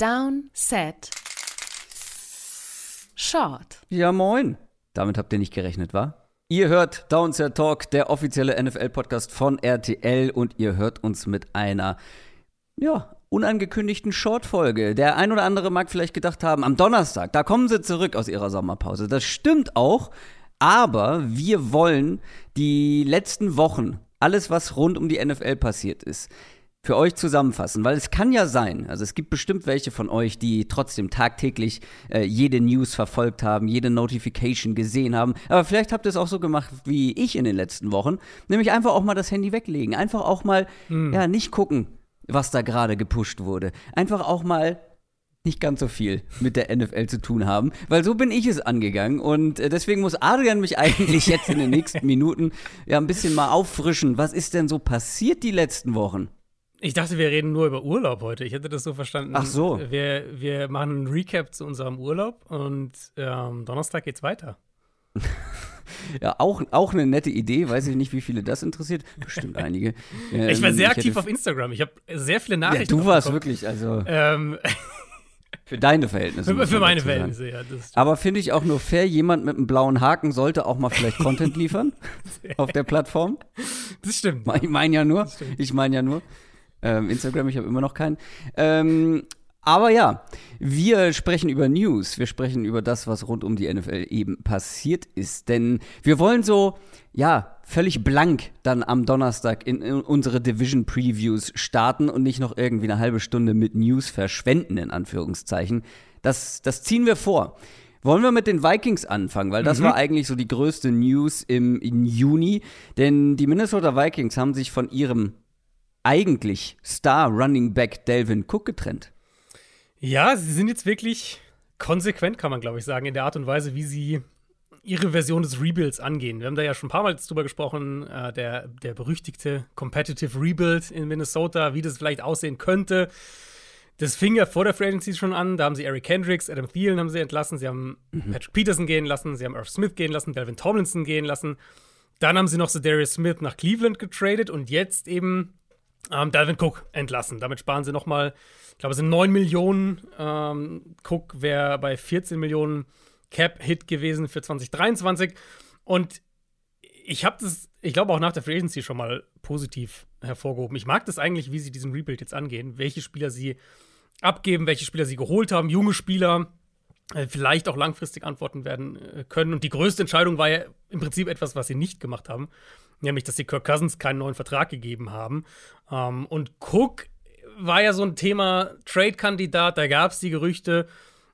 Down, Set, Short. Ja, moin. Damit habt ihr nicht gerechnet, wa? Ihr hört Downset Talk, der offizielle NFL-Podcast von RTL und ihr hört uns mit einer, ja, unangekündigten Short-Folge. Der ein oder andere mag vielleicht gedacht haben, am Donnerstag, da kommen sie zurück aus ihrer Sommerpause. Das stimmt auch, aber wir wollen die letzten Wochen, alles was rund um die NFL passiert ist, für euch zusammenfassen, weil es kann ja sein, also es gibt bestimmt welche von euch, die trotzdem tagtäglich äh, jede News verfolgt haben, jede Notification gesehen haben, aber vielleicht habt ihr es auch so gemacht wie ich in den letzten Wochen, nämlich einfach auch mal das Handy weglegen, einfach auch mal, Hm. ja, nicht gucken, was da gerade gepusht wurde, einfach auch mal nicht ganz so viel mit der NFL zu tun haben, weil so bin ich es angegangen und äh, deswegen muss Adrian mich eigentlich jetzt in den nächsten Minuten ja ein bisschen mal auffrischen. Was ist denn so passiert die letzten Wochen? Ich dachte, wir reden nur über Urlaub heute. Ich hätte das so verstanden. Ach so. Wir, wir machen einen Recap zu unserem Urlaub und ähm, Donnerstag geht's weiter. Ja, auch, auch eine nette Idee. Weiß ich nicht, wie viele das interessiert. Bestimmt einige. ich war Ähm, sehr aktiv auf Instagram. Ich habe sehr viele Ja, Nachrichten. du warst bekommen. wirklich, also Ähm, für deine Verhältnisse. für, für meine. Verhältnisse, ja. Aber finde ich auch nur fair, jemand mit einem blauen Haken sollte auch mal vielleicht Content liefern auf der Plattform. das stimmt. Ich meine ja nur. Ich meine ja nur. Ähm, Instagram, ich habe immer noch keinen. Ähm, aber ja, wir sprechen über News. Wir sprechen über das, was rund um die NFL eben passiert ist. Denn wir wollen so, ja, völlig blank dann am Donnerstag in, in unsere Division Previews starten und nicht noch irgendwie eine halbe Stunde mit News verschwenden, in Anführungszeichen. Das, das ziehen wir vor. Wollen wir mit den Vikings anfangen, weil das war eigentlich so die größte News im Juni. Denn die Minnesota Vikings haben sich von ihrem eigentlich Star Running Back Delvin Cook getrennt. Ja, sie sind jetzt wirklich konsequent, kann man glaube ich sagen, in der Art und Weise, wie sie ihre Version des Rebuilds angehen. Wir haben da ja schon ein paar Mal drüber gesprochen, äh, der, der berüchtigte Competitive Rebuild in Minnesota, wie das vielleicht aussehen könnte. Das fing ja vor der Free Agency schon an. Da haben sie Eric Kendricks, Adam Thielen haben sie entlassen, sie haben Patrick Peterson gehen lassen, sie haben Irv Smith gehen lassen, Delvin Tomlinson gehen lassen. Dann haben sie noch Darius Smith nach Cleveland getradet und jetzt eben ähm, Dalvin Cook entlassen. Damit sparen sie nochmal, ich glaube, es sind 9 Millionen. Ähm, Cook wäre bei 14 Millionen Cap-Hit gewesen für 2023. Und ich habe das, ich glaube, auch nach der Free Agency schon mal positiv hervorgehoben. Ich mag das eigentlich, wie sie diesen Rebuild jetzt angehen, welche Spieler sie abgeben, welche Spieler sie geholt haben, junge Spieler, äh, vielleicht auch langfristig antworten werden äh, können. Und die größte Entscheidung war ja im Prinzip etwas, was sie nicht gemacht haben, nämlich, dass sie Kirk Cousins keinen neuen Vertrag gegeben haben. Ähm, und Cook war ja so ein Thema Trade-Kandidat, da gab es die Gerüchte,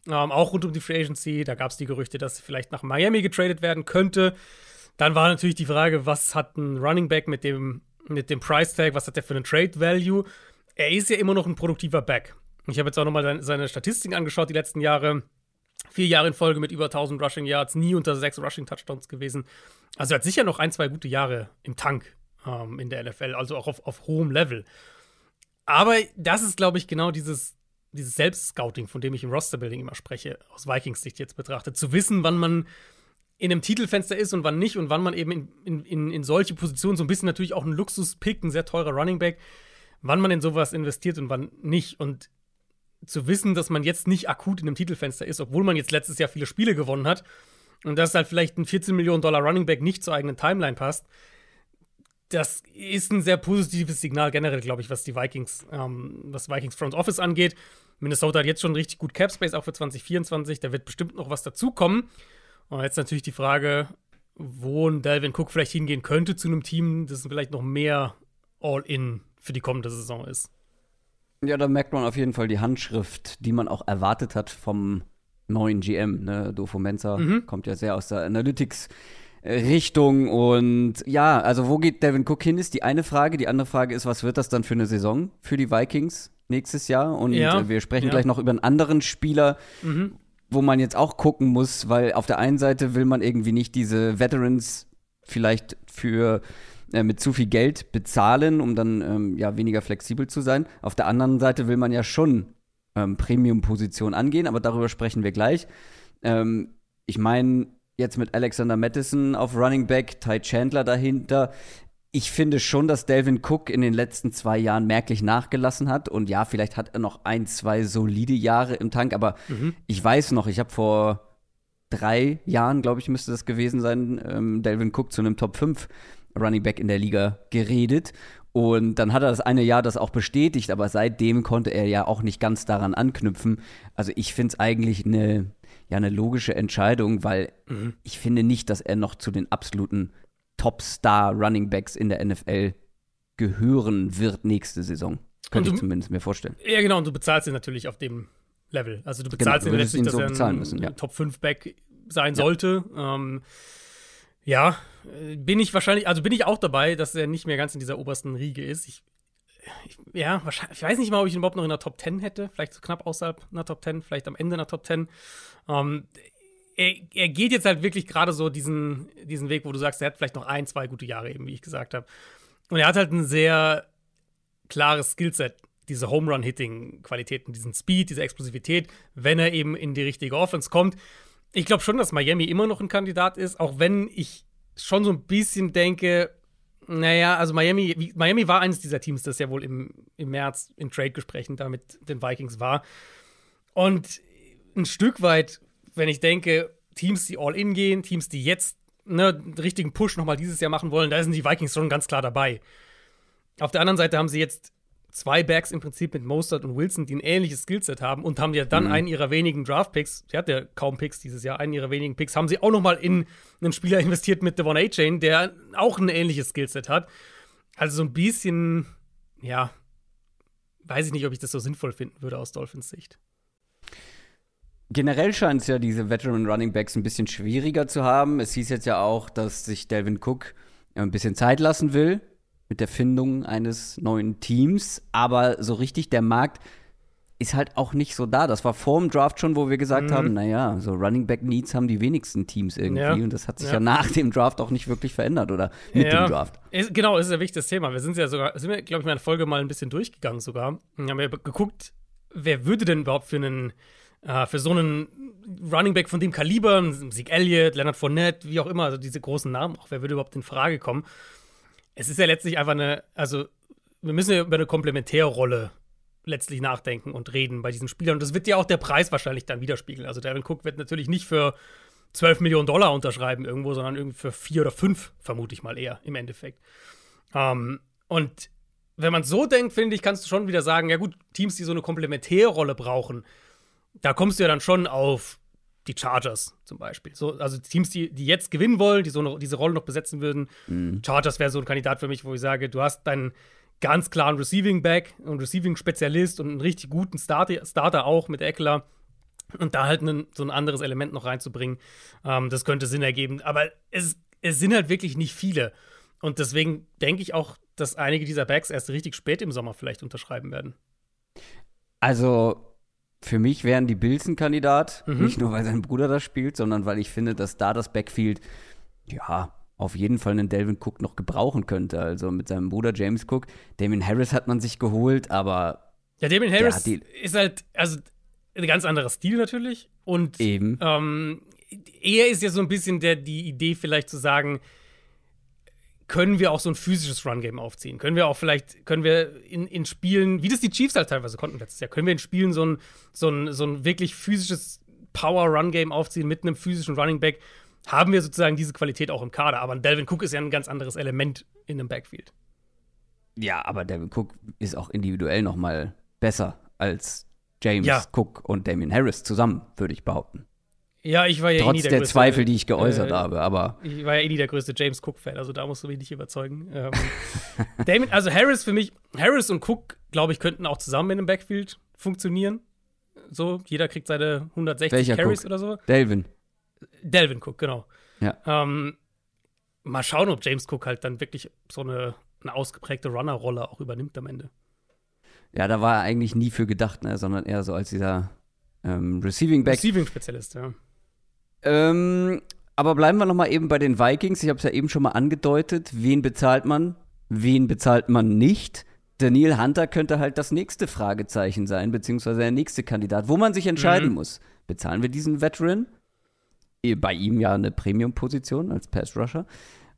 ähm, auch rund um die Free Agency, da gab es die Gerüchte, dass vielleicht nach Miami getradet werden könnte. Dann war natürlich die Frage, was hat ein Running Back mit dem, mit dem Price Tag, was hat der für einen Trade Value? Er ist ja immer noch ein produktiver Back. Ich habe jetzt auch nochmal seine Statistiken angeschaut, die letzten Jahre. Vier Jahre in Folge mit über 1000 Rushing Yards, nie unter sechs Rushing Touchdowns gewesen. Also er hat sicher noch ein, zwei gute Jahre im Tank ähm, in der NFL, also auch auf, auf hohem Level. Aber das ist, glaube ich, genau dieses, dieses Selbstscouting, von dem ich im Rosterbuilding immer spreche, aus Vikings Sicht jetzt betrachtet. Zu wissen, wann man in einem Titelfenster ist und wann nicht und wann man eben in, in, in, in solche Positionen, so ein bisschen natürlich auch ein Luxus-Pick, ein sehr teurer Running Back, wann man in sowas investiert und wann nicht. Und zu wissen, dass man jetzt nicht akut in einem Titelfenster ist, obwohl man jetzt letztes Jahr viele Spiele gewonnen hat und dass halt vielleicht ein 14 Millionen Dollar Running Back nicht zur eigenen Timeline passt, das ist ein sehr positives Signal generell, glaube ich, was die Vikings, ähm, was Vikings Front Office angeht. Minnesota hat jetzt schon richtig gut Cap Space, auch für 2024. Da wird bestimmt noch was dazukommen. Und jetzt natürlich die Frage, wo ein Dalvin Cook vielleicht hingehen könnte zu einem Team, das vielleicht noch mehr All-In für die kommende Saison ist. Ja, da merkt man auf jeden Fall die Handschrift, die man auch erwartet hat vom neuen GM. Ne? Dofo Mensa kommt ja sehr aus der Analytics. Richtung und ja, also wo geht Devin Cook hin, ist die eine Frage. Die andere Frage ist, was wird das dann für eine Saison für die Vikings nächstes Jahr? Und Ja, äh, wir sprechen ja. gleich noch über einen anderen Spieler, wo man jetzt auch gucken muss, weil auf der einen Seite will man irgendwie nicht diese Veterans vielleicht für äh, mit zu viel Geld bezahlen, um dann ähm, ja weniger flexibel zu sein. Auf der anderen Seite will man ja schon ähm, Premium-Position angehen, aber darüber sprechen wir gleich. Ähm, ich meine, jetzt mit Alexander Madison auf Running Back, Ty Chandler dahinter. ich finde schon, dass Delvin Cook in den letzten zwei Jahren merklich nachgelassen hat. Und ja, vielleicht hat er noch ein, zwei solide Jahre im Tank. Aber mhm. ich weiß noch, ich habe vor drei Jahren, glaube ich, müsste das gewesen sein, ähm, Delvin Cook zu einem Top 5 Running Back in der Liga geredet. Und dann hat er das eine Jahr das auch bestätigt, aber seitdem konnte er ja auch nicht ganz daran anknüpfen. Also ich finde es eigentlich eine, ja, eine logische Entscheidung, weil mhm. ich finde nicht, dass er noch zu den absoluten Top-Star-Running-Backs in der NFL gehören wird nächste Saison. Könnte ich zumindest mir vorstellen. Ja, genau, und du bezahlst ihn natürlich auf dem Level. Also du bezahlst genau, ihn letztlich, ihn so dass er ein müssen, ja. Top-5-Back sein ja. sollte. Ähm, ja, bin ich wahrscheinlich, also bin ich auch dabei, dass er nicht mehr ganz in dieser obersten Riege ist. Ich, ich, ja, wahrscheinlich, ich weiß nicht mal, ob ich ihn überhaupt noch in der Top 10 hätte. Vielleicht so knapp außerhalb einer Top 10, vielleicht am Ende einer Top 10. Ähm, er, er geht jetzt halt wirklich gerade so diesen, diesen Weg, wo du sagst, er hat vielleicht noch ein, zwei gute Jahre, eben wie ich gesagt habe. Und er hat halt ein sehr klares Skillset, diese Home Run Hitting Qualitäten, diesen Speed, diese Explosivität, wenn er eben in die richtige Offense kommt. Ich glaube schon, dass Miami immer noch ein Kandidat ist, auch wenn ich schon so ein bisschen denke, naja, also Miami, Miami war eines dieser Teams, das ja wohl im, im März in Trade-Gesprächen da mit den Vikings war. Und ein Stück weit wenn ich denke, Teams, die all in gehen, Teams, die jetzt ne, einen richtigen Push nochmal dieses Jahr machen wollen, da sind die Vikings schon ganz klar dabei. Auf der anderen Seite haben sie jetzt zwei Backs im Prinzip mit Mostert und Wilson, die ein ähnliches Skillset haben und haben ja dann mhm. einen ihrer wenigen Draft-Picks, sie hat ja kaum Picks dieses Jahr, einen ihrer wenigen Picks, haben sie auch nochmal in einen Spieler investiert mit Devon A-Chain, der auch ein ähnliches Skillset hat. Also so ein bisschen, ja, weiß ich nicht, ob ich das so sinnvoll finden würde aus Dolphins Sicht. Generell scheint es ja diese Veteran Running Backs ein bisschen schwieriger zu haben. Es hieß jetzt ja auch, dass sich Delvin Cook ein bisschen Zeit lassen will mit der Findung eines neuen Teams. Aber so richtig der Markt ist halt auch nicht so da. Das war vor dem Draft schon, wo wir gesagt mhm. haben, naja, so Running Back Needs haben die wenigsten Teams irgendwie. Ja. Und das hat sich ja. ja. nach dem Draft auch nicht wirklich verändert oder mit ja. dem Draft. Ist, genau, ist ein wichtiges Thema. Wir sind ja sogar, sind wir, glaube ich, in der Folge mal ein bisschen durchgegangen sogar. Wir haben ja geguckt, wer würde denn überhaupt für einen äh, für so einen Running Back von dem Kaliber, Sieg Elliott, Leonard Fournette, wie auch immer, also diese großen Namen, auch wer würde überhaupt in Frage kommen? Es ist ja letztlich einfach eine, also wir müssen ja über eine Komplementärrolle letztlich nachdenken und reden bei diesen Spielern. Und das wird ja auch der Preis wahrscheinlich dann widerspiegeln. Also Devin Cook wird natürlich nicht für 12 Millionen Dollar unterschreiben irgendwo, sondern irgendwie für vier oder fünf, vermute ich mal eher im Endeffekt. Ähm, und wenn man so denkt, finde ich, kannst du schon wieder sagen, ja gut, Teams, die so eine Komplementärrolle brauchen, da kommst du ja dann schon auf die Chargers zum Beispiel. So, also Teams, die, die jetzt gewinnen wollen, die so noch, diese Rolle noch besetzen würden. Mhm. Chargers wäre so ein Kandidat für mich, wo ich sage, du hast deinen ganz klaren Receiving Back und Receiving Spezialist und einen richtig guten Starter, Starter auch mit Eckler. Und da halt einen, so ein anderes Element noch reinzubringen, ähm, das könnte Sinn ergeben. Aber es, es sind halt wirklich nicht viele. Und deswegen denke ich auch, dass einige dieser Backs erst richtig spät im Sommer vielleicht unterschreiben werden. Also, für mich wären die Bills ein Kandidat. Mhm. Nicht nur, weil sein Bruder das spielt, sondern weil ich finde, dass da das Backfield, ja, auf jeden Fall einen Delvin Cook noch gebrauchen könnte. Also mit seinem Bruder James Cook. Damien Harris hat man sich geholt, aber. Ja, Damien Harris ist halt, also ein ganz anderer Stil natürlich. Und eben. Ähm, er ist ja so ein bisschen der, die Idee, vielleicht zu sagen, können wir auch so ein physisches Run-Game aufziehen? Können wir auch vielleicht, können wir in, in Spielen, wie das die Chiefs halt teilweise konnten letztes Jahr, können wir in Spielen so ein, so ein, so ein wirklich physisches Power-Run-Game aufziehen mit einem physischen Running Back? Haben wir sozusagen diese Qualität auch im Kader? Aber Delvin Cook ist ja ein ganz anderes Element in einem Backfield. Ja, aber Delvin Cook ist auch individuell noch mal besser als James ja. Cook und Damien Harris zusammen, würde ich behaupten. Ja, ich war ja Trotz eh nie der, der größte, Zweifel, die ich geäußert äh, habe, aber. Ich war ja eh nie der größte James Cook-Fan, also da musst du mich nicht überzeugen. Ähm, Damon, also Harris für mich, Harris und Cook, glaube ich, könnten auch zusammen in einem Backfield funktionieren. So, jeder kriegt seine 160 Welcher Carries Cook? oder so. Delvin. Delvin Cook, genau. Ja. Ähm, mal schauen, ob James Cook halt dann wirklich so eine, eine ausgeprägte Runner-Rolle auch übernimmt am Ende. Ja, da war er eigentlich nie für gedacht, ne, sondern eher so als dieser ähm, Receiving Back. Receiving-Spezialist, ja. Ähm, aber bleiben wir noch mal eben bei den Vikings. Ich habe es ja eben schon mal angedeutet. Wen bezahlt man? Wen bezahlt man nicht? Daniel Hunter könnte halt das nächste Fragezeichen sein, beziehungsweise der nächste Kandidat, wo man sich entscheiden mhm. muss. Bezahlen wir diesen Veteran? Bei ihm ja eine Premium-Position als Pass-Rusher.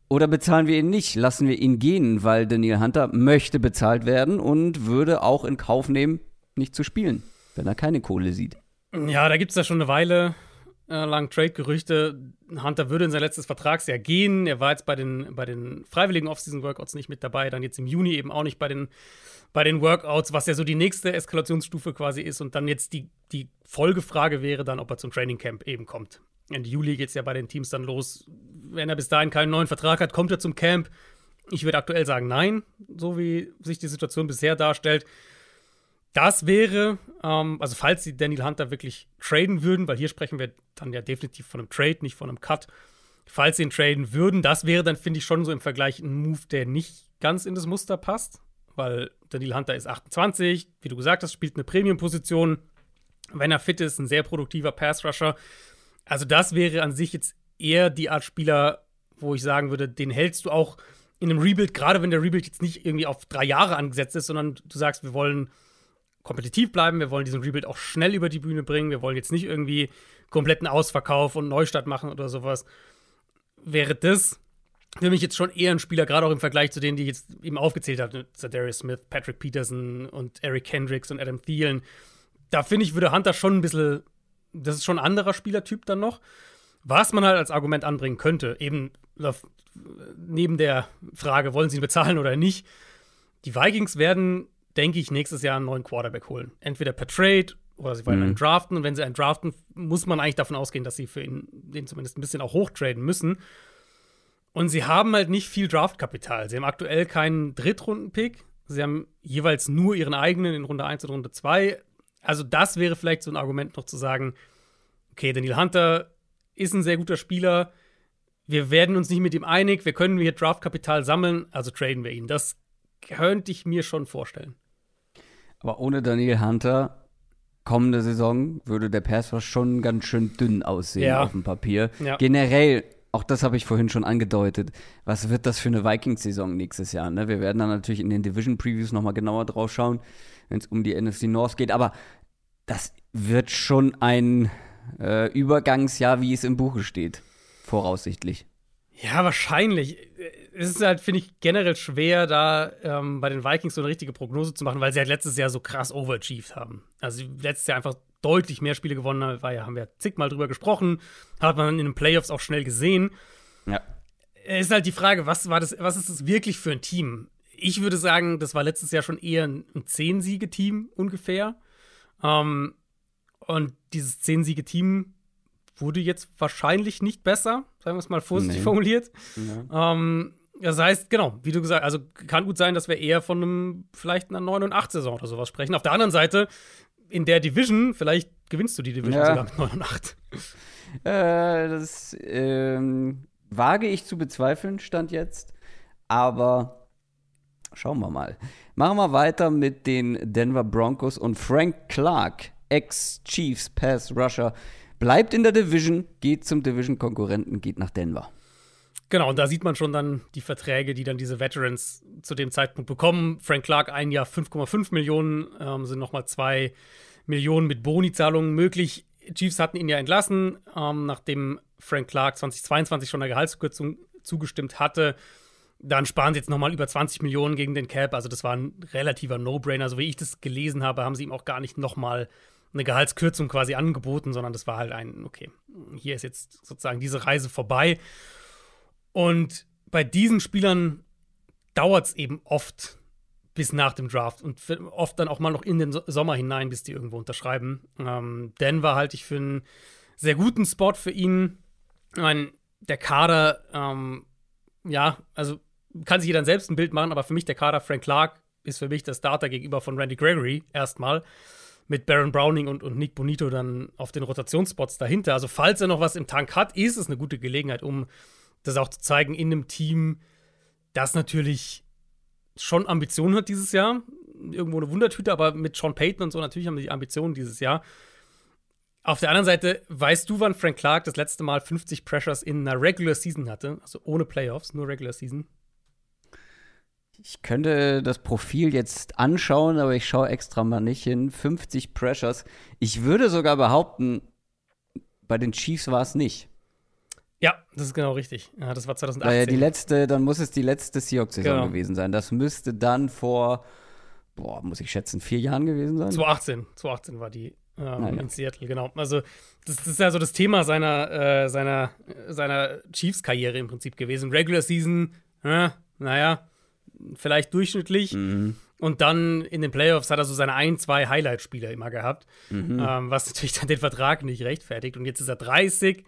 Oder bezahlen wir ihn nicht? Lassen wir ihn gehen, weil Daniel Hunter möchte bezahlt werden und würde auch in Kauf nehmen, nicht zu spielen, wenn er keine Kohle sieht. Ja, da gibt es ja schon eine Weile äh, lang Trade-Gerüchte. Hunter würde in sein letztes Vertragsjahr gehen. Er war jetzt bei den, bei den freiwilligen Off-Season-Workouts nicht mit dabei, dann jetzt im Juni eben auch nicht bei den, bei den Workouts, was ja so die nächste Eskalationsstufe quasi ist. Und dann jetzt die, die Folgefrage wäre dann, ob er zum Training Camp eben kommt. Ende Juli geht es ja bei den Teams dann los. Wenn er bis dahin keinen neuen Vertrag hat, kommt er zum Camp. Ich würde aktuell sagen, nein, so wie sich die Situation bisher darstellt. Das wäre, ähm, also falls sie Daniel Hunter wirklich traden würden, weil hier sprechen wir dann ja definitiv von einem Trade, nicht von einem Cut. Falls sie ihn traden würden, das wäre dann, finde ich, schon so im Vergleich ein Move, der nicht ganz in das Muster passt, weil Daniel Hunter ist 28, wie du gesagt hast, spielt eine Premium-Position. Wenn er fit ist, ein sehr produktiver Pass-Rusher. Also, das wäre an sich jetzt eher die Art Spieler, wo ich sagen würde, den hältst du auch in einem Rebuild, gerade wenn der Rebuild jetzt nicht irgendwie auf drei Jahre angesetzt ist, sondern du sagst, wir wollen kompetitiv bleiben, wir wollen diesen Rebuild auch schnell über die Bühne bringen, wir wollen jetzt nicht irgendwie kompletten Ausverkauf und Neustart machen oder sowas. Wäre das für mich jetzt schon eher ein Spieler, gerade auch im Vergleich zu denen, die ich jetzt eben aufgezählt habe, Darius Smith, Patrick Peterson und Eric Kendricks und Adam Thielen. Da finde ich, würde Hunter schon ein bisschen das ist schon ein anderer Spielertyp dann noch. Was man halt als Argument anbringen könnte, eben neben der Frage, wollen sie ihn bezahlen oder nicht, die Vikings werden, denke ich, nächstes Jahr einen neuen Quarterback holen. Entweder per Trade oder sie wollen mhm. einen draften. Und wenn sie einen draften, muss man eigentlich davon ausgehen, dass sie für ihn den zumindest ein bisschen auch hochtraden müssen. Und sie haben halt nicht viel Draftkapital. Sie haben aktuell keinen Drittrunden-Pick. Sie haben jeweils nur ihren eigenen in Runde 1 und Runde 2 also das wäre vielleicht so ein Argument noch zu sagen, okay, Daniel Hunter ist ein sehr guter Spieler. Wir werden uns nicht mit ihm einig. Wir können hier Draftkapital sammeln, also traden wir ihn. Das könnte ich mir schon vorstellen. Aber ohne Daniel Hunter kommende Saison würde der Pass schon ganz schön dünn aussehen ja. auf dem Papier. Ja. Generell, auch das habe ich vorhin schon angedeutet, was wird das für eine Vikings-Saison nächstes Jahr? Ne? Wir werden dann natürlich in den Division-Previews nochmal genauer drauf schauen wenn es um die NFC North geht. Aber das wird schon ein äh, Übergangsjahr, wie es im Buche steht, voraussichtlich. Ja, wahrscheinlich. Es ist halt, finde ich, generell schwer, da ähm, bei den Vikings so eine richtige Prognose zu machen, weil sie halt letztes Jahr so krass overachieved haben. Also letztes Jahr einfach deutlich mehr Spiele gewonnen haben, ja, haben wir zigmal drüber gesprochen, hat man in den Playoffs auch schnell gesehen. Ja. Es ist halt die Frage, was war das, was ist das wirklich für ein Team? ich würde sagen, das war letztes Jahr schon eher ein, ein Zehn-Siege-Team ungefähr. Ähm, und dieses Zehn-Siege-Team wurde jetzt wahrscheinlich nicht besser, sagen wir es mal vorsichtig nee. formuliert. Ja. Ähm, das heißt, genau, wie du gesagt hast, also kann gut sein, dass wir eher von einem, vielleicht einer 9 und 8 Saison oder sowas sprechen. Auf der anderen Seite, in der Division, vielleicht gewinnst du die Division ja. sogar mit 9 und 8. Äh, das ähm, wage ich zu bezweifeln, stand jetzt. Aber Schauen wir mal. Machen wir weiter mit den Denver Broncos und Frank Clark, Ex-Chiefs Pass Rusher, bleibt in der Division, geht zum Division-Konkurrenten, geht nach Denver. Genau, und da sieht man schon dann die Verträge, die dann diese Veterans zu dem Zeitpunkt bekommen. Frank Clark ein Jahr 5,5 Millionen, ähm, sind nochmal 2 Millionen mit Bonizahlungen möglich. Chiefs hatten ihn ja entlassen, ähm, nachdem Frank Clark 2022 schon eine Gehaltskürzung zugestimmt hatte. Dann sparen sie jetzt nochmal über 20 Millionen gegen den Cap. Also das war ein relativer No-Brainer. So wie ich das gelesen habe, haben sie ihm auch gar nicht nochmal eine Gehaltskürzung quasi angeboten, sondern das war halt ein, okay, hier ist jetzt sozusagen diese Reise vorbei. Und bei diesen Spielern dauert es eben oft bis nach dem Draft und oft dann auch mal noch in den Sommer hinein, bis die irgendwo unterschreiben. Ähm, Denver halte ich für einen sehr guten Spot für ihn. Ich meine, der Kader, ähm, ja, also kann sich jeder selbst ein Bild machen, aber für mich der Kader Frank Clark ist für mich der Starter gegenüber von Randy Gregory erstmal. Mit Baron Browning und, und Nick Bonito dann auf den Rotationsspots dahinter. Also, falls er noch was im Tank hat, ist es eine gute Gelegenheit, um das auch zu zeigen in einem Team, das natürlich schon Ambitionen hat dieses Jahr. Irgendwo eine Wundertüte, aber mit Sean Payton und so natürlich haben die Ambitionen dieses Jahr. Auf der anderen Seite, weißt du, wann Frank Clark das letzte Mal 50 Pressures in einer Regular Season hatte? Also ohne Playoffs, nur Regular Season? Ich könnte das Profil jetzt anschauen, aber ich schaue extra mal nicht hin. 50 Pressures. Ich würde sogar behaupten, bei den Chiefs war es nicht. Ja, das ist genau richtig. Ja, das war 2018. Weil die letzte, dann muss es die letzte Seahawks-Saison genau. gewesen sein. Das müsste dann vor, boah, muss ich schätzen, vier Jahren gewesen sein? 2018. 2018 war die ähm, ah, ja. in Seattle, genau. Also, das, das, ist ja so das Thema seiner, äh, seiner, seiner Chiefs-Karriere im Prinzip gewesen. Regular Season, äh, naja, vielleicht durchschnittlich. Mhm. Und dann in den Playoffs hat er so seine ein, zwei Highlight-Spiele immer gehabt, mhm. ähm, was natürlich dann den Vertrag nicht rechtfertigt. Und jetzt ist er 30,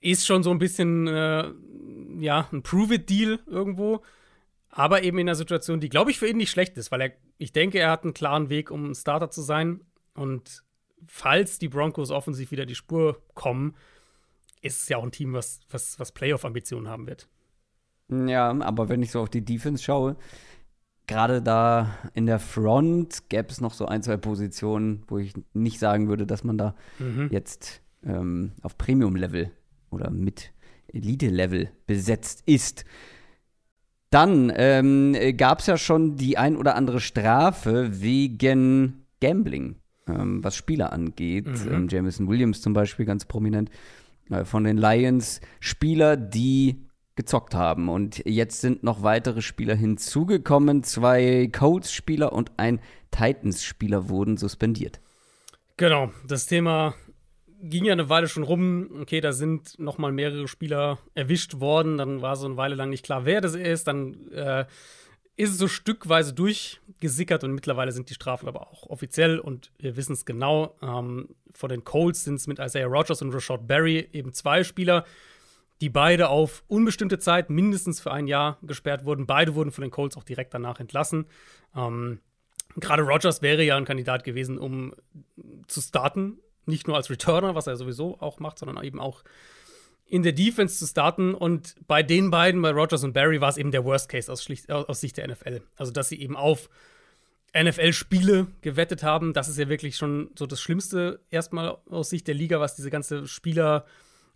ist schon so ein bisschen, äh, ja, ein Prove-It-Deal irgendwo, aber eben in einer Situation, die, glaube ich, für ihn nicht schlecht ist, weil er, ich denke, er hat einen klaren Weg, um ein Starter zu sein. Und falls die Broncos offensiv wieder die Spur kommen, ist es ja auch ein Team, was, was, was Playoff-Ambitionen haben wird. Ja, aber wenn ich so auf die Defense schaue, gerade da in der Front gäbe es noch so ein, zwei Positionen, wo ich nicht sagen würde, dass man da mhm. jetzt ähm, auf Premium-Level oder mit Elite-Level besetzt ist. Dann ähm, gab es ja schon die ein oder andere Strafe wegen Gambling, ähm, was Spieler angeht. Mhm. Ähm, Jameson Williams zum Beispiel ganz prominent äh, von den Lions. Spieler, die gezockt haben. Und jetzt sind noch weitere Spieler hinzugekommen. Zwei Colts-Spieler und ein Titans-Spieler wurden suspendiert. Genau, das Thema ging ja eine Weile schon rum. Okay, da sind noch mal mehrere Spieler erwischt worden. Dann war so eine Weile lang nicht klar, wer das ist. Dann äh, ist es so stückweise durchgesickert und mittlerweile sind die Strafen aber auch offiziell und wir wissen es genau. Ähm, vor den Colts sind es mit Isaiah Rogers und Rashad Berry eben zwei Spieler die beide auf unbestimmte Zeit, mindestens für ein Jahr, gesperrt wurden. Beide wurden von den Colts auch direkt danach entlassen. Ähm, Gerade Rogers wäre ja ein Kandidat gewesen, um zu starten. Nicht nur als Returner, was er sowieso auch macht, sondern eben auch in der Defense zu starten. Und bei den beiden, bei Rogers und Barry, war es eben der Worst Case aus, aus Sicht der NFL. Also, dass sie eben auf NFL-Spiele gewettet haben. Das ist ja wirklich schon so das Schlimmste erstmal aus Sicht der Liga, was diese ganze Spieler-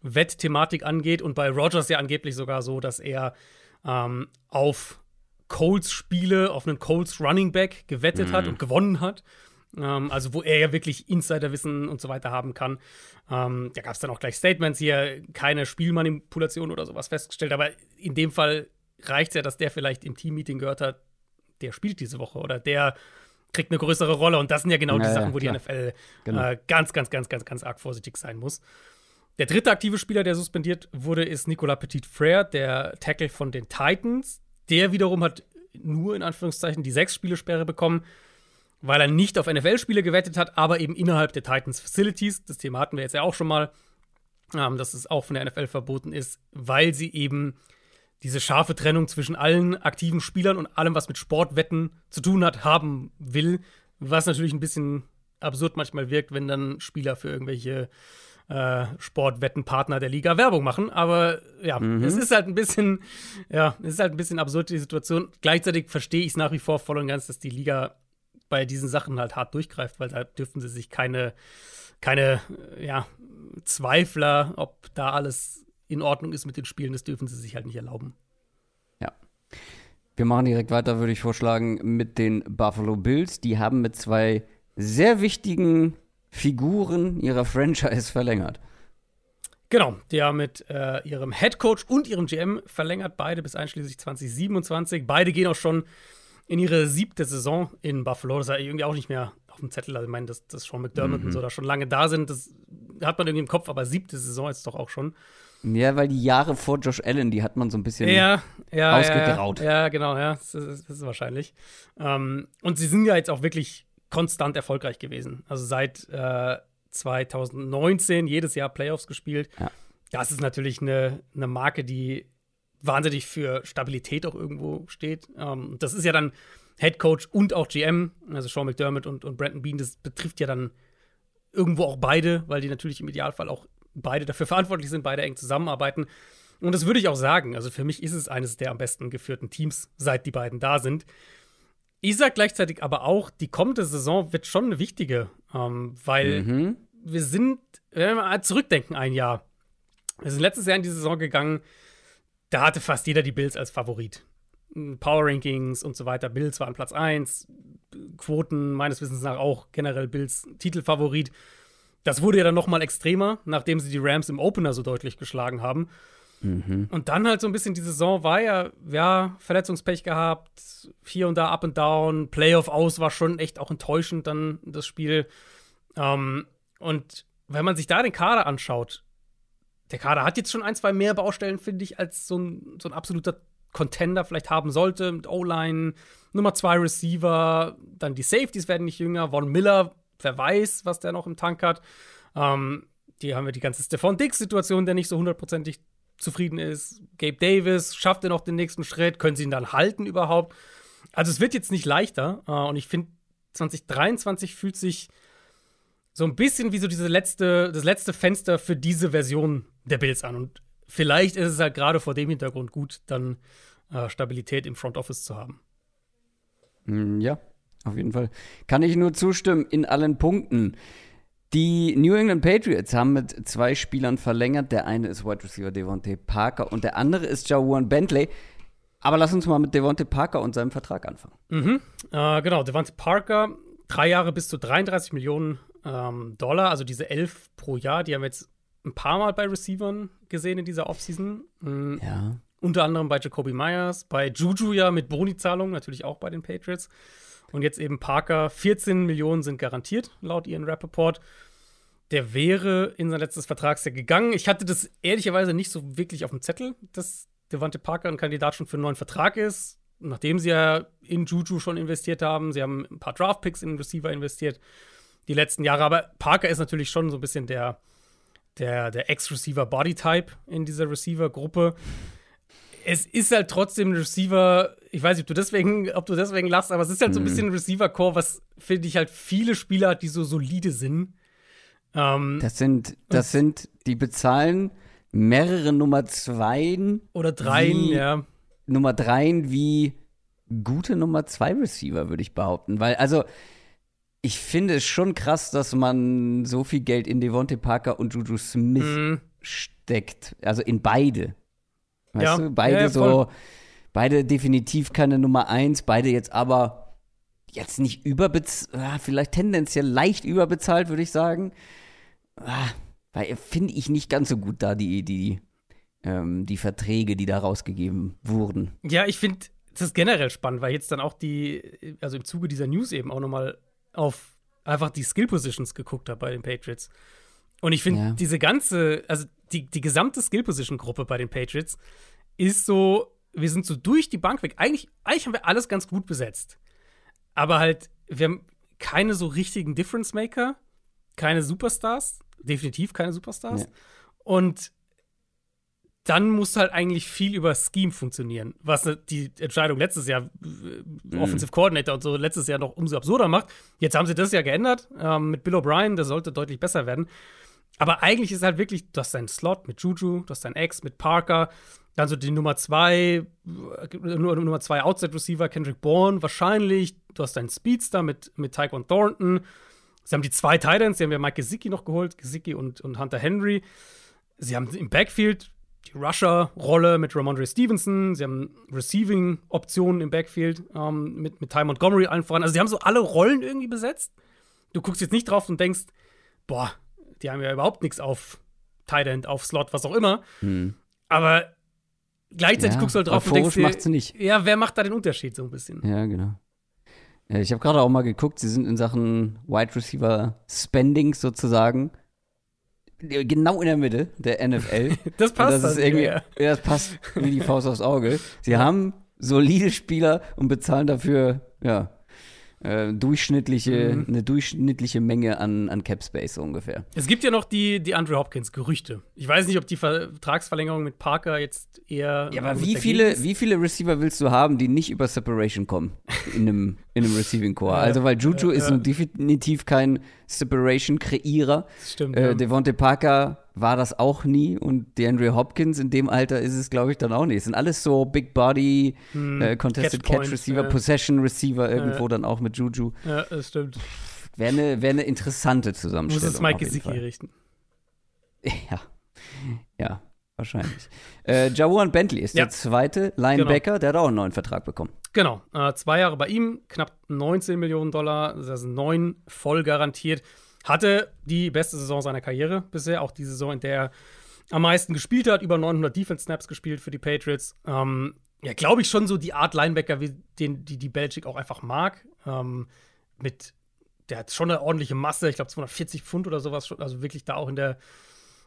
Wettthematik angeht. Und bei Rogers ja angeblich sogar so, dass er ähm, auf Colts-Spiele, auf einen Colts Running Back gewettet mhm. hat und gewonnen hat. Ähm, also, wo er ja wirklich Insiderwissen und so weiter haben kann. Ähm, da gab es dann auch gleich Statements hier, keine Spielmanipulation oder sowas festgestellt. Aber in dem Fall reicht es ja, dass der vielleicht im Team-Meeting gehört hat, der spielt diese Woche oder der kriegt eine größere Rolle. Und das sind ja genau ja, die Sachen, wo die NFL genau. äh, ganz, ganz, ganz, ganz, ganz arg vorsichtig sein muss. Der dritte aktive Spieler, der suspendiert wurde, ist Nicolas Petit-Frere, der Tackle von den Titans. Der wiederum hat nur in Anführungszeichen die sechs Spielesperre bekommen, weil er nicht auf NFL-Spiele gewettet hat, aber eben innerhalb der Titans Facilities. Das Thema hatten wir jetzt ja auch schon mal, ähm, dass es auch von der NFL verboten ist, weil sie eben diese scharfe Trennung zwischen allen aktiven Spielern und allem, was mit Sportwetten zu tun hat, haben will. Was natürlich ein bisschen absurd manchmal wirkt, wenn dann Spieler für irgendwelche äh, Sportwettenpartner der Liga Werbung machen. Aber ja, mhm. es ist halt ein bisschen, ja, es ist halt ein bisschen absurd, die Situation. Gleichzeitig verstehe ich es nach wie vor voll und ganz, dass die Liga bei diesen Sachen halt hart durchgreift, weil da dürfen sie sich keine, keine, ja, Zweifler, ob da alles in Ordnung ist mit den Spielen, das dürfen sie sich halt nicht erlauben. Ja. Wir machen direkt weiter, würde ich vorschlagen, mit den Buffalo Bills. Die haben mit zwei sehr wichtigen Figuren ihrer Franchise verlängert. Genau, die haben mit äh, ihrem Head Coach und ihrem GM verlängert, beide bis einschließlich 2027. Beide gehen auch schon in ihre siebte Saison in Buffalo. Das ist ja irgendwie auch nicht mehr auf dem Zettel. Also, ich meine, dass, dass Sean McDermott mhm. und so da schon lange da sind, das hat man irgendwie im Kopf, aber siebte Saison ist doch auch schon. Ja, weil die Jahre vor Josh Allen, die hat man so ein bisschen ja, ja, ausgegraut. Ja, ja, genau, ja, das ist, das ist wahrscheinlich. Ähm, und sie sind ja jetzt auch wirklich konstant erfolgreich gewesen. Also seit äh, 2019 jedes Jahr Playoffs gespielt. Ja. Das ist natürlich eine, eine Marke, die wahnsinnig für Stabilität auch irgendwo steht. Ähm, das ist ja dann Head Coach und auch GM, also Sean McDermott und, und Brandon Bean. Das betrifft ja dann irgendwo auch beide, weil die natürlich im Idealfall auch beide dafür verantwortlich sind, beide eng zusammenarbeiten. Und das würde ich auch sagen. Also für mich ist es eines der am besten geführten Teams, seit die beiden da sind. Ich sag gleichzeitig aber auch, die kommende Saison wird schon eine wichtige, ähm, weil mhm. wir sind, wenn wir mal zurückdenken, ein Jahr. Wir sind letztes Jahr in die Saison gegangen, da hatte fast jeder die Bills als Favorit. Power Rankings und so weiter. Bills waren Platz 1, Quoten meines Wissens nach auch generell Bills Titelfavorit. Das wurde ja dann noch mal extremer, nachdem sie die Rams im Opener so deutlich geschlagen haben. Mhm. Und dann halt so ein bisschen die Saison war ja, ja, Verletzungspech gehabt, hier und da up and down, Playoff aus war schon echt auch enttäuschend dann das Spiel. Ähm, und wenn man sich da den Kader anschaut, der Kader hat jetzt schon ein, zwei mehr Baustellen, finde ich, als so ein, so ein absoluter Contender vielleicht haben sollte. Mit O-Line, Nummer zwei Receiver, dann die Safeties werden nicht jünger. Von Miller, wer weiß, was der noch im Tank hat. Ähm, die haben wir die ganze Stefan Dix-Situation, der nicht so hundertprozentig zufrieden ist. Gabe Davis, schafft er noch den nächsten Schritt? Können sie ihn dann halten überhaupt? Also es wird jetzt nicht leichter. Äh, und ich finde, 2023 fühlt sich so ein bisschen wie so diese letzte, das letzte Fenster für diese Version der Bills an. Und vielleicht ist es halt gerade vor dem Hintergrund gut, dann äh, Stabilität im Front Office zu haben. Mm, ja, auf jeden Fall. Kann ich nur zustimmen in allen Punkten. Die New England Patriots haben mit zwei Spielern verlängert. Der eine ist Wide Receiver Devontae Parker und der andere ist Jawan Bentley. Aber lass uns mal mit Devontae Parker und seinem Vertrag anfangen. Mhm. Äh, genau, Devontae Parker, drei Jahre bis zu 33 Millionen ähm, Dollar, also diese elf pro Jahr, die haben wir jetzt ein paar Mal bei Receivern gesehen in dieser Offseason. Mhm. Ja. Unter anderem bei Jacoby Myers, bei Juju ja mit Boni-Zahlungen, natürlich auch bei den Patriots. Und jetzt eben Parker, 14 Millionen sind garantiert, laut Ian Rappaport. Der wäre in sein letztes Vertragsjahr gegangen. Ich hatte das ehrlicherweise nicht so wirklich auf dem Zettel, dass Devante Parker ein Kandidat schon für einen neuen Vertrag ist. Nachdem sie ja in Juju schon investiert haben. Sie haben ein paar Draftpicks in den Receiver investiert die letzten Jahre. Aber Parker ist natürlich schon so ein bisschen der, der, der Ex-Receiver-Body-Type in dieser Receiver-Gruppe. Es ist halt trotzdem ein Receiver, ich weiß nicht, ob du deswegen, ob du deswegen lachst, aber es ist halt so ein mhm. bisschen ein Receiver-Core, was, finde ich, halt viele Spieler hat, die so solide sind. Ähm, das sind, das sind, die bezahlen mehrere Nummer Zweien. Oder Dreien, ja. Nummer Dreien wie gute Nummer zwei Receiver, würde ich behaupten. Weil, also, ich finde es schon krass, dass man so viel Geld in Devontae Parker und Juju Smith mhm. steckt. Also in beide. Weißt ja. du, beide ja, ja, so, beide definitiv keine Nummer eins, beide jetzt aber jetzt nicht überbezahlt, ah, vielleicht tendenziell leicht überbezahlt, würde ich sagen. Ah, weil finde ich nicht ganz so gut da die, die, ähm, die Verträge, die da rausgegeben wurden. Ja, ich finde das ist generell spannend, weil jetzt dann auch die, also im Zuge dieser News eben auch nochmal auf einfach die Skill Positions geguckt habe bei den Patriots. Und ich finde, ja. diese ganze, also die, die gesamte Skill Position Gruppe bei den Patriots ist so, wir sind so durch die Bank weg. Eigentlich, eigentlich haben wir alles ganz gut besetzt. Aber halt, wir haben keine so richtigen Difference Maker, keine Superstars, definitiv keine Superstars. Ja. Und dann muss halt eigentlich viel über Scheme funktionieren, was die Entscheidung letztes Jahr, äh, Offensive Coordinator und so, letztes Jahr noch umso absurder macht. Jetzt haben sie das ja geändert ähm, mit Bill O'Brien, das sollte deutlich besser werden. Aber eigentlich ist halt wirklich, du hast deinen Slot mit Juju, du hast deinen Ex mit Parker, dann so die Nummer zwei, äh, Nummer zwei Outside Receiver, Kendrick Bourne, wahrscheinlich, du hast deinen Speedster mit, mit Tyquan Thornton. Sie haben die zwei Titans, sie haben ja Mike Gesicki noch geholt, Gesicki und, und Hunter Henry. Sie haben im Backfield die Rusher-Rolle mit Ramondre Stevenson, sie haben Receiving-Optionen im Backfield ähm, mit, mit Ty Montgomery allen voran. Also sie haben so alle Rollen irgendwie besetzt. Du guckst jetzt nicht drauf und denkst, boah, die haben ja überhaupt nichts auf Tight End, auf Slot, was auch immer. Hm. Aber gleichzeitig ja, guckst du halt drauf und denkst dir, nicht. ja, wer macht da den Unterschied so ein bisschen? Ja, genau. Ich habe gerade auch mal geguckt, sie sind in Sachen Wide Receiver Spending sozusagen genau in der Mitte der NFL. das passt. das ist irgendwie, ja. das passt wie die Faust aufs Auge. Sie haben solide Spieler und bezahlen dafür, ja, äh, durchschnittliche, mhm. eine durchschnittliche Menge an, an Cap Space ungefähr. Es gibt ja noch die, die Andrew Hopkins Gerüchte. Ich weiß nicht, ob die Vertragsverlängerung mit Parker jetzt eher. Ja, aber wie viele, wie viele Receiver willst du haben, die nicht über Separation kommen in einem, in einem Receiving Core? also, weil Juju ja, ist ja. definitiv kein Separation-Kreierer. Stimmt. Äh. Devonte Parker war das auch nie und DeAndre Hopkins in dem Alter ist es, glaube ich, dann auch nicht. Es sind alles so Big Body, hm, äh, Contested Catch, Catch Receiver, ja. Possession Receiver irgendwo dann auch mit Juju. Ja, das stimmt. Wäre eine wär eine interessante Zusammenstellung. Muss es Mike Gesicki richten. Ja, ja, wahrscheinlich. äh, Jawan Bentley ist ja. der zweite Linebacker, genau. der hat auch einen neuen Vertrag bekommen. Genau, äh, zwei Jahre bei ihm, knapp 19 Millionen Dollar, das ist neun voll garantiert. hatte die beste Saison seiner Karriere bisher, auch die Saison, in der er am meisten gespielt hat, über 900 Defense-Snaps gespielt für die Patriots. Ähm, ja, glaube ich schon so die Art Linebacker, wie den, die die Belichick auch einfach mag. Ähm, mit, der hat schon eine ordentliche Masse, ich glaube 240 Pfund oder sowas, also wirklich da auch in der,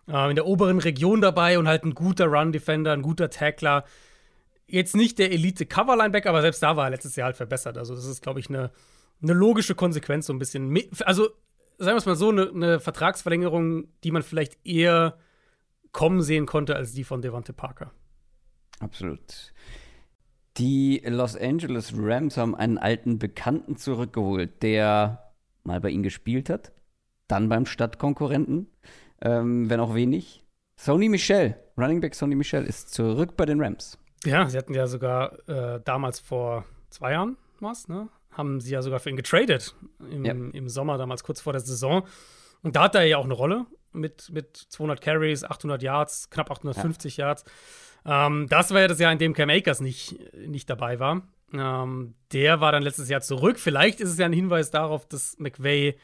äh, in der oberen Region dabei und halt ein guter Run-Defender, ein guter Tackler. Jetzt nicht der Elite-Cover-Linebacker, aber selbst da war er letztes Jahr halt verbessert. Also, das ist, glaube ich, eine, eine logische Konsequenz, so ein bisschen. Also, sagen wir es mal so, eine, eine Vertragsverlängerung, die man vielleicht eher kommen sehen konnte als die von Devante Parker. Absolut. Die Los Angeles Rams haben einen alten Bekannten zurückgeholt, der mal bei ihnen gespielt hat, dann beim Stadtkonkurrenten, ähm, wenn auch wenig. Sony Michel, Running Back Sony Michel, ist zurück bei den Rams. Ja, sie hatten ja sogar äh, damals vor zwei Jahren was, ne? Haben sie ja sogar für ihn getradet im, ja. im Sommer, damals kurz vor der Saison. Und da hat er ja auch eine Rolle mit, mit 200 Carries, 800 Yards, knapp 850 ja. Yards. Ähm, das war ja das Jahr, in dem Cam Akers nicht, nicht dabei war. Ähm, der war dann letztes Jahr zurück. Vielleicht ist es ja ein Hinweis darauf, dass McVay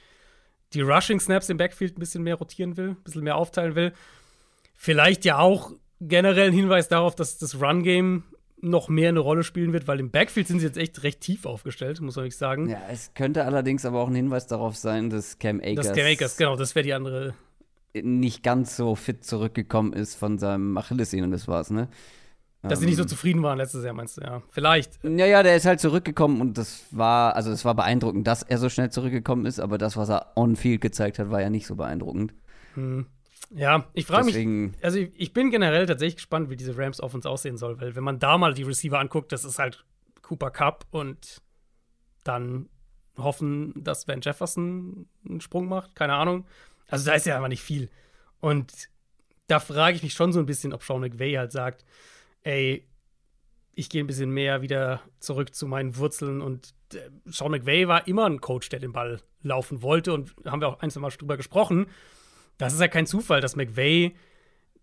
die Rushing Snaps im Backfield ein bisschen mehr rotieren will, ein bisschen mehr aufteilen will. Vielleicht ja auch generell ein Hinweis darauf, dass das Run-Game noch mehr eine Rolle spielen wird, weil im Backfield sind sie jetzt echt recht tief aufgestellt, muss man sagen. Ja, es könnte allerdings aber auch ein Hinweis darauf sein, dass Cam Akers. Dass Cam Akers, genau, das wäre die andere nicht ganz so fit zurückgekommen ist von seinem Achillessehnen, das war's, ne? Dass sie nicht so ähm. zufrieden waren letztes Jahr, meinst du, ja. Vielleicht. Ja, ja, der ist halt zurückgekommen und das war, also es war beeindruckend, dass er so schnell zurückgekommen ist, aber das, was er on-field gezeigt hat, war ja nicht so beeindruckend. Hm. Ja, ich frage mich, also ich, ich, bin generell tatsächlich gespannt, wie diese Rams auf uns aussehen soll, weil wenn man da mal die Receiver anguckt, das ist halt Cooper Cup und dann hoffen, dass Van Jefferson einen Sprung macht, keine Ahnung. Also da ist ja einfach nicht viel. Und da frage ich mich schon so ein bisschen, ob Sean McVay halt sagt, ey, ich gehe ein bisschen mehr wieder zurück zu meinen Wurzeln und äh, Sean McVay war immer ein Coach, der den Ball laufen wollte und haben wir auch ein, zwei Mal drüber gesprochen. Das ist ja kein Zufall, dass McVay,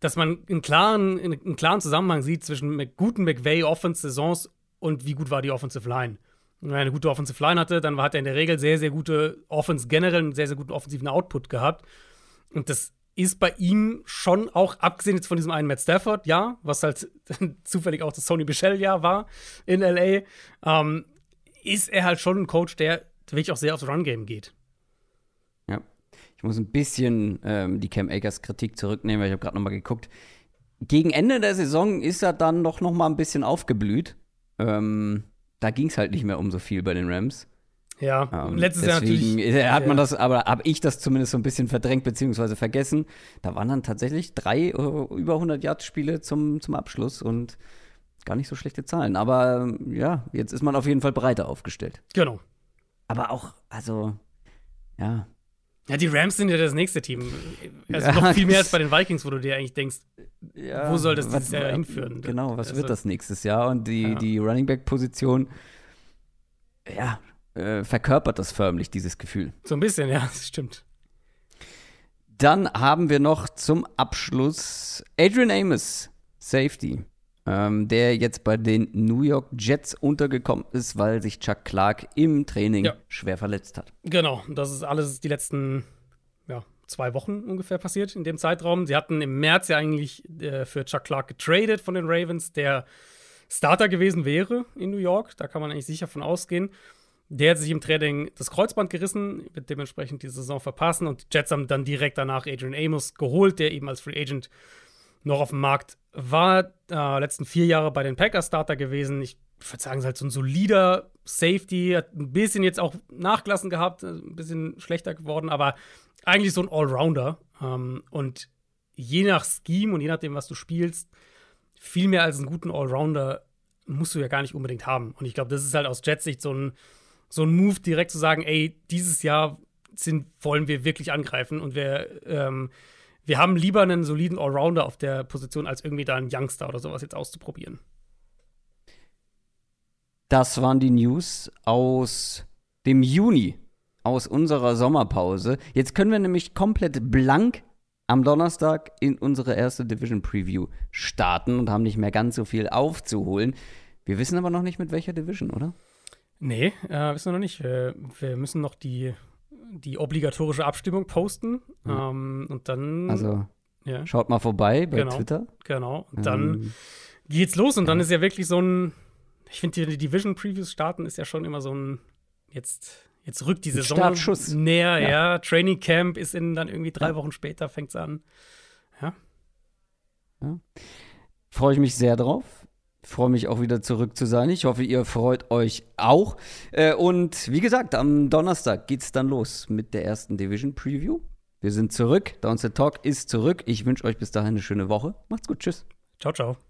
dass man einen klaren, einen klaren Zusammenhang sieht zwischen guten McVay-Offense-Saisons und wie gut war die Offensive Line. Wenn er eine gute Offensive Line hatte, dann hat er in der Regel sehr, sehr gute Offense, generell einen sehr, sehr guten offensiven Output gehabt. Und das ist bei ihm schon auch, abgesehen jetzt von diesem einen Matt Stafford, ja, was halt zufällig auch das Sony Michel-Jahr war in LA, ähm, ist er halt schon ein Coach, der wirklich auch sehr aufs Run-Game geht. Ja. Ich muss ein bisschen ähm, die Cam Akers Kritik zurücknehmen, weil ich habe gerade noch mal geguckt. Gegen Ende der Saison ist er dann doch noch mal ein bisschen aufgeblüht. Ähm, da ging es halt nicht mehr um so viel bei den Rams. Ja, ähm, letztes Jahr natürlich. Hat man ja. das, aber habe ich das zumindest so ein bisschen verdrängt bzw. vergessen. Da waren dann tatsächlich drei uh, über 100 Yard Spiele zum, zum Abschluss und gar nicht so schlechte Zahlen. Aber ja, jetzt ist man auf jeden Fall breiter aufgestellt. Genau. Aber auch, also, ja. Ja, die Rams sind ja das nächste Team. Also ja. noch viel mehr als bei den Vikings, wo du dir eigentlich denkst, ja, wo soll das dieses Jahr hinführen? Genau, was also, wird das nächstes Jahr? Und die, ja. die Running Back-Position, ja, äh, verkörpert das förmlich, dieses Gefühl. So ein bisschen, ja, das stimmt. Dann haben wir noch zum Abschluss Adrian Amos, Safety, ähm, der jetzt bei den New York Jets untergekommen ist, weil sich Chuck Clark im Training ja. schwer verletzt hat. Genau, das ist alles die letzten ja, zwei Wochen ungefähr passiert in dem Zeitraum. Sie hatten im März ja eigentlich äh, für Chuck Clark getradet von den Ravens, der Starter gewesen wäre in New York. Da kann man eigentlich sicher von ausgehen. Der hat sich im Training das Kreuzband gerissen, wird dementsprechend die Saison verpassen und die Jets haben dann direkt danach Adrian Amos geholt, der eben als Free Agent noch auf dem Markt war. Äh, letzten vier Jahre bei den Packers Starter gewesen. Ich würde sagen, es ist halt so ein solider Safety, hat ein bisschen jetzt auch nachgelassen gehabt, ein bisschen schlechter geworden, aber eigentlich so ein Allrounder. Ähm, und je nach Scheme und je nachdem, was du spielst, viel mehr als einen guten Allrounder musst du ja gar nicht unbedingt haben. Und ich glaube, das ist halt aus Jets Sicht so ein so ein Move, direkt zu sagen, ey, dieses Jahr sind, wollen wir wirklich angreifen und wir, ähm, wir haben lieber einen soliden Allrounder auf der Position, als irgendwie da einen Youngster oder sowas jetzt auszuprobieren. Das waren die News aus dem Juni, aus unserer Sommerpause. Jetzt können wir nämlich komplett blank am Donnerstag in unsere erste Division Preview starten und haben nicht mehr ganz so viel aufzuholen. Wir wissen aber noch nicht mit welcher Division, oder? Nee, äh, wissen wir noch nicht. Wir, wir müssen noch die die obligatorische Abstimmung posten. Ja. Ähm, und dann. Also ja, schaut mal vorbei bei Genau. Twitter. genau. Und dann Ähm, geht's los. Und dann ist ja wirklich so ein. Ich finde, die Division-Previews starten ist ja schon immer so ein. Jetzt. Jetzt rückt die Saison Startschuss. näher, Ja. ja. Training Camp ist in dann irgendwie drei Ja. Wochen später, fängt's an. Freue ich mich sehr drauf. Freue mich auch wieder zurück zu sein. Ich hoffe, ihr freut euch auch. Äh, und wie gesagt, am Donnerstag geht's dann los mit der ersten Division Preview. Wir sind zurück. Downset Talk ist zurück. Ich wünsche euch bis dahin eine schöne Woche. Macht's gut. Tschüss. Ciao, ciao.